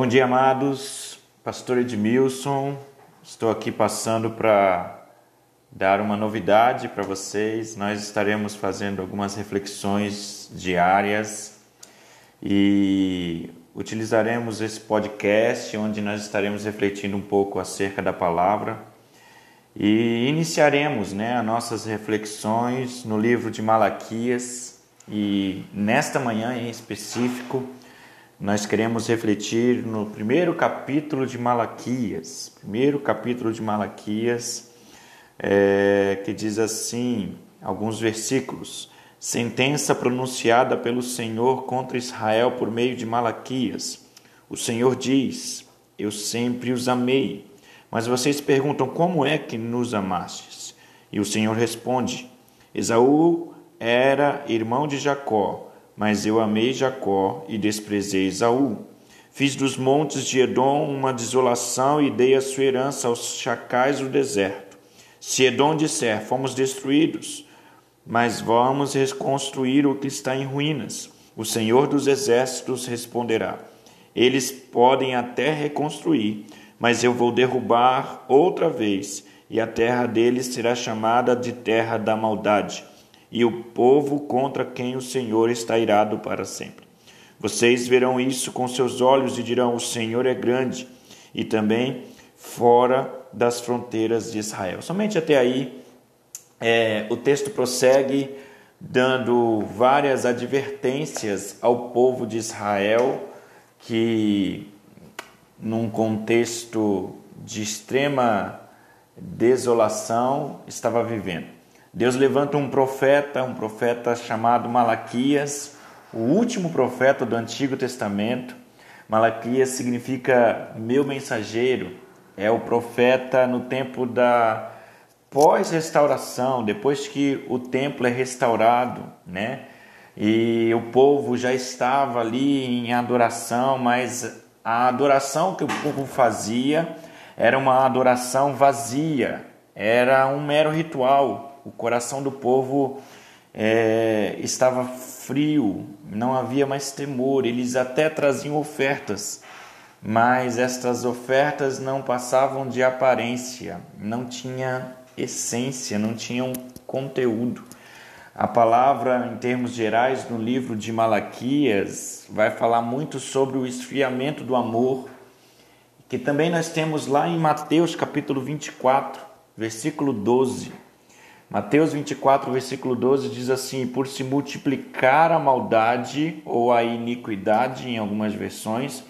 Bom dia, amados. Pastor Edmilson, estou aqui passando para dar uma novidade para vocês. Nós estaremos fazendo algumas reflexões diárias e utilizaremos esse podcast onde nós estaremos refletindo um pouco acerca da palavra e iniciaremos né, as nossas reflexões no livro de Malaquias e nesta manhã em específico nós queremos refletir no primeiro capítulo de Malaquias, primeiro capítulo de Malaquias, é, que diz assim, alguns versículos: sentença pronunciada pelo Senhor contra Israel por meio de Malaquias. O Senhor diz: Eu sempre os amei. Mas vocês perguntam: Como é que nos amastes? E o Senhor responde: Esaú era irmão de Jacó mas eu amei Jacó e desprezei Esaú. Fiz dos montes de Edom uma desolação e dei a sua herança aos chacais do deserto. Se Edom disser, fomos destruídos, mas vamos reconstruir o que está em ruínas, o Senhor dos exércitos responderá: Eles podem até reconstruir, mas eu vou derrubar outra vez, e a terra deles será chamada de terra da maldade e o povo contra quem o Senhor está irado para sempre. Vocês verão isso com seus olhos e dirão: O Senhor é grande, e também fora das fronteiras de Israel. Somente até aí, é, o texto prossegue dando várias advertências ao povo de Israel que, num contexto de extrema desolação, estava vivendo. Deus levanta um profeta, um profeta chamado Malaquias, o último profeta do Antigo Testamento. Malaquias significa meu mensageiro, é o profeta no tempo da pós-restauração, depois que o templo é restaurado, né? E o povo já estava ali em adoração, mas a adoração que o povo fazia era uma adoração vazia, era um mero ritual, o coração do povo é, estava frio, não havia mais temor, eles até traziam ofertas, mas estas ofertas não passavam de aparência, não tinha essência, não tinham conteúdo. A palavra, em termos gerais, no livro de Malaquias, vai falar muito sobre o esfriamento do amor, que também nós temos lá em Mateus capítulo 24, versículo 12. Mateus 24, versículo 12 diz assim: Por se multiplicar a maldade ou a iniquidade, em algumas versões,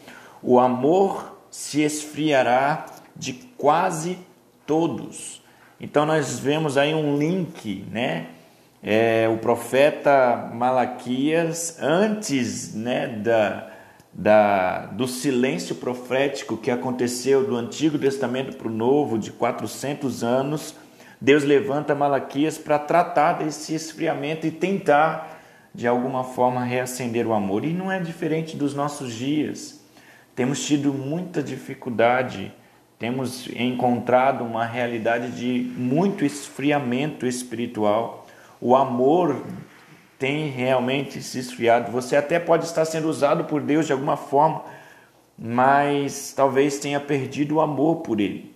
o amor se esfriará de quase todos. Então nós vemos aí um link, né? É, o profeta Malaquias, antes né, da, da, do silêncio profético que aconteceu do Antigo Testamento para o Novo, de 400 anos, Deus levanta Malaquias para tratar desse esfriamento e tentar, de alguma forma, reacender o amor. E não é diferente dos nossos dias. Temos tido muita dificuldade, temos encontrado uma realidade de muito esfriamento espiritual. O amor tem realmente se esfriado. Você até pode estar sendo usado por Deus de alguma forma, mas talvez tenha perdido o amor por Ele.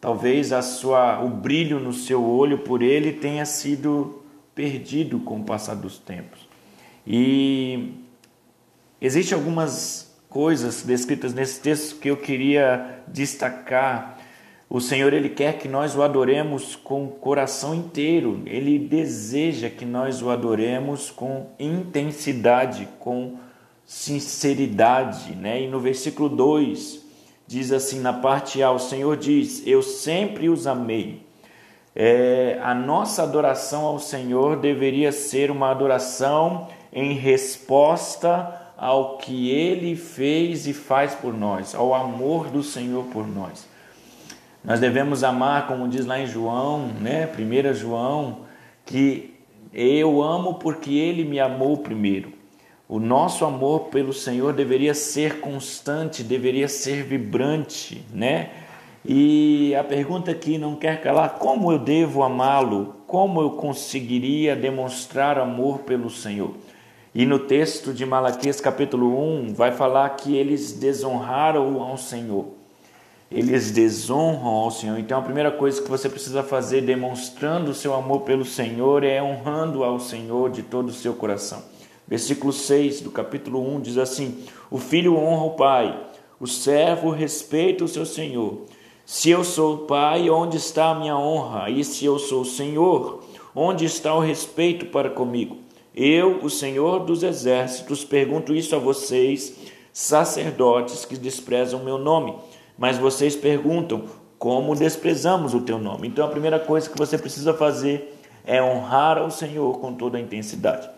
Talvez a sua, o brilho no seu olho por ele tenha sido perdido com o passar dos tempos. E existem algumas coisas descritas nesse texto que eu queria destacar. O Senhor ele quer que nós o adoremos com o coração inteiro. Ele deseja que nós o adoremos com intensidade, com sinceridade, né? E no versículo 2, diz assim na parte A: O Senhor diz, Eu sempre os amei. É, a nossa adoração ao Senhor deveria ser uma adoração em resposta ao que Ele fez e faz por nós, ao amor do Senhor por nós. Nós devemos amar, como diz lá em João, né, 1 João, que eu amo porque Ele me amou primeiro. O nosso amor pelo Senhor deveria ser constante, deveria ser vibrante, né? E a pergunta aqui não quer calar: como eu devo amá-lo? Como eu conseguiria demonstrar amor pelo Senhor? E no texto de Malaquias capítulo 1 vai falar que eles desonraram ao Senhor. Eles desonram ao Senhor. Então a primeira coisa que você precisa fazer demonstrando o seu amor pelo Senhor é honrando ao Senhor de todo o seu coração. Versículo 6 do capítulo 1 diz assim: O filho honra o pai, o servo respeita o seu senhor. Se eu sou pai, onde está a minha honra? E se eu sou senhor, onde está o respeito para comigo? Eu, o Senhor dos exércitos, pergunto isso a vocês, sacerdotes que desprezam meu nome. Mas vocês perguntam: como desprezamos o teu nome? Então a primeira coisa que você precisa fazer é honrar ao Senhor com toda a intensidade.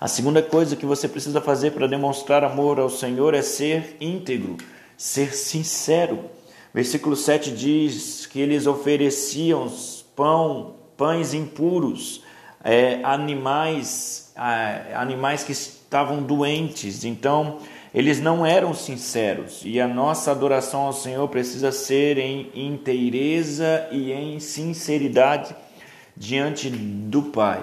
A segunda coisa que você precisa fazer para demonstrar amor ao Senhor é ser íntegro, ser sincero. Versículo 7 diz que eles ofereciam pão, pães impuros, é, animais, é, animais que estavam doentes. Então, eles não eram sinceros. E a nossa adoração ao Senhor precisa ser em inteireza e em sinceridade diante do Pai.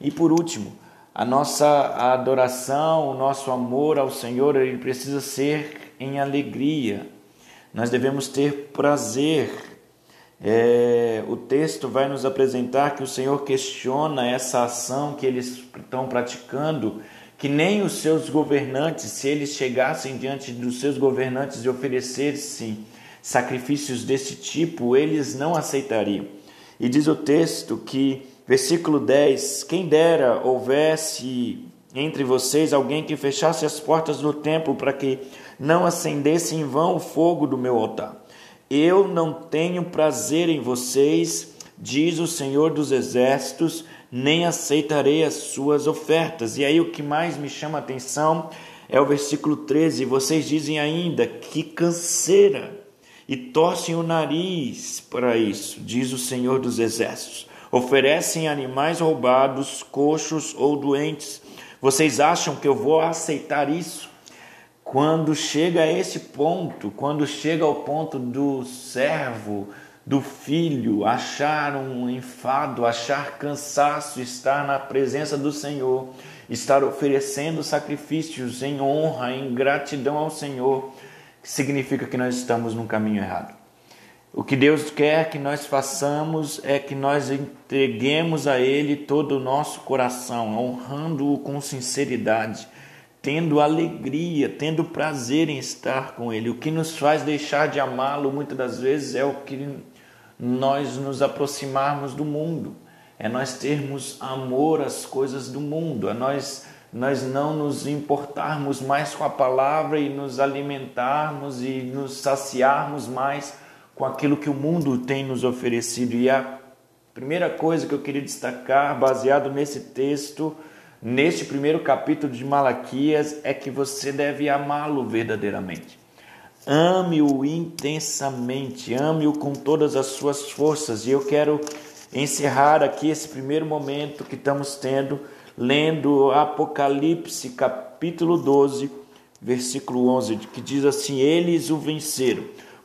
E por último, a nossa adoração, o nosso amor ao Senhor, ele precisa ser em alegria. Nós devemos ter prazer. É, o texto vai nos apresentar que o Senhor questiona essa ação que eles estão praticando, que nem os seus governantes, se eles chegassem diante dos seus governantes e oferecessem sacrifícios desse tipo, eles não aceitariam. E diz o texto que Versículo 10: Quem dera houvesse entre vocês alguém que fechasse as portas do templo para que não acendesse em vão o fogo do meu altar. Eu não tenho prazer em vocês, diz o Senhor dos Exércitos, nem aceitarei as suas ofertas. E aí o que mais me chama a atenção é o versículo 13. Vocês dizem ainda que canseira e torcem o nariz para isso, diz o Senhor dos Exércitos oferecem animais roubados, coxos ou doentes. Vocês acham que eu vou aceitar isso? Quando chega a esse ponto, quando chega ao ponto do servo, do filho achar um enfado, achar cansaço, estar na presença do Senhor, estar oferecendo sacrifícios em honra, em gratidão ao Senhor, significa que nós estamos no caminho errado. O que Deus quer que nós façamos é que nós entreguemos a Ele todo o nosso coração, honrando-o com sinceridade, tendo alegria, tendo prazer em estar com Ele. O que nos faz deixar de amá-lo muitas das vezes é o que nós nos aproximarmos do mundo, é nós termos amor às coisas do mundo, é nós, nós não nos importarmos mais com a palavra e nos alimentarmos e nos saciarmos mais com aquilo que o mundo tem nos oferecido. E a primeira coisa que eu queria destacar, baseado nesse texto, neste primeiro capítulo de Malaquias, é que você deve amá-lo verdadeiramente. Ame-o intensamente, ame-o com todas as suas forças. E eu quero encerrar aqui esse primeiro momento que estamos tendo, lendo Apocalipse, capítulo 12, versículo 11, que diz assim: Eles o venceram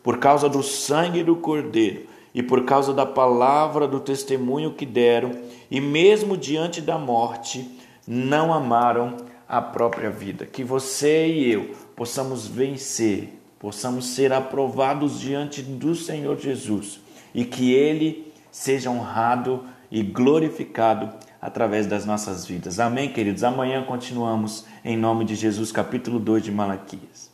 por causa do sangue do Cordeiro e por causa da palavra do testemunho que deram, e mesmo diante da morte, não amaram a própria vida. Que você e eu possamos vencer, possamos ser aprovados diante do Senhor Jesus e que Ele seja honrado e glorificado através das nossas vidas. Amém, queridos? Amanhã continuamos em nome de Jesus, capítulo 2 de Malaquias.